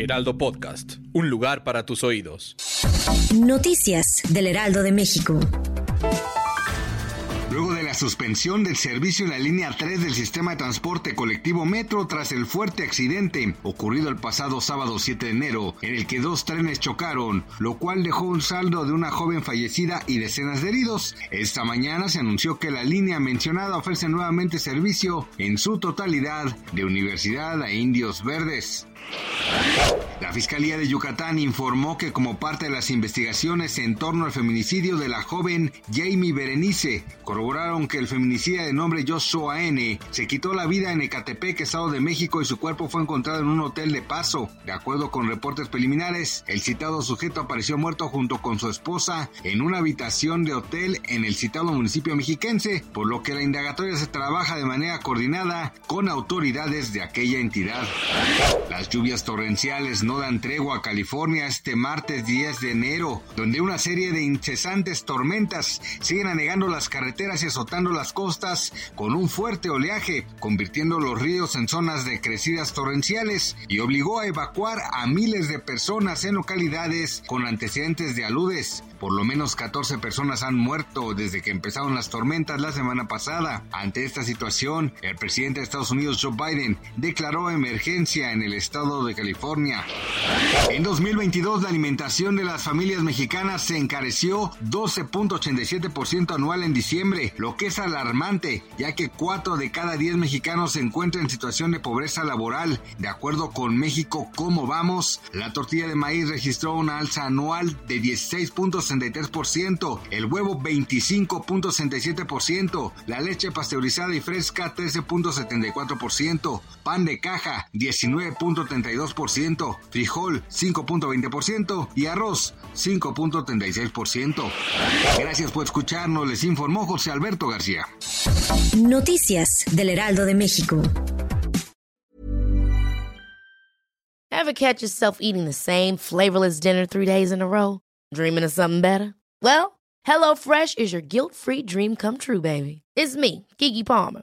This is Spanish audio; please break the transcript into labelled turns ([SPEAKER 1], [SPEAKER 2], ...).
[SPEAKER 1] Heraldo Podcast, un lugar para tus oídos.
[SPEAKER 2] Noticias del Heraldo de México.
[SPEAKER 3] Luego de la suspensión del servicio en la línea 3 del sistema de transporte colectivo Metro tras el fuerte accidente ocurrido el pasado sábado 7 de enero, en el que dos trenes chocaron, lo cual dejó un saldo de una joven fallecida y decenas de heridos. Esta mañana se anunció que la línea mencionada ofrece nuevamente servicio en su totalidad de Universidad a Indios Verdes. La Fiscalía de Yucatán informó que como parte de las investigaciones en torno al feminicidio de la joven Jamie Berenice, corroboraron que el feminicida de nombre Joshua N. se quitó la vida en Ecatepec, Estado de México, y su cuerpo fue encontrado en un hotel de paso. De acuerdo con reportes preliminares, el citado sujeto apareció muerto junto con su esposa en una habitación de hotel en el citado municipio mexiquense, por lo que la indagatoria se trabaja de manera coordinada con autoridades de aquella entidad. Las lluvias torrenciales no dan tregua a California este martes 10 de enero, donde una serie de incesantes tormentas siguen anegando las carreteras y azotando las costas con un fuerte oleaje, convirtiendo los ríos en zonas de crecidas torrenciales y obligó a evacuar a miles de personas en localidades con antecedentes de aludes. Por lo menos 14 personas han muerto desde que empezaron las tormentas la semana pasada. Ante esta situación, el presidente de Estados Unidos, Joe Biden, declaró emergencia en el estado de California. En 2022, la alimentación de las familias mexicanas se encareció 12.87% anual en diciembre, lo que es alarmante, ya que 4 de cada 10 mexicanos se encuentran en situación de pobreza laboral. De acuerdo con México Cómo Vamos, la tortilla de maíz registró una alza anual de 16.63%, el huevo 25.67%, la leche pasteurizada y fresca 13.74%, pan de caja 19.32%, frijol 5.20% y arroz 5.36%. Gracias por escucharnos, les informó José Alberto García.
[SPEAKER 2] Noticias del Heraldo de México.
[SPEAKER 4] Ever catch yourself eating the same flavorless dinner three days in a row? Dreaming of something better? Well, HelloFresh is your guilt-free dream come true, baby. It's me, Kiki Palmer.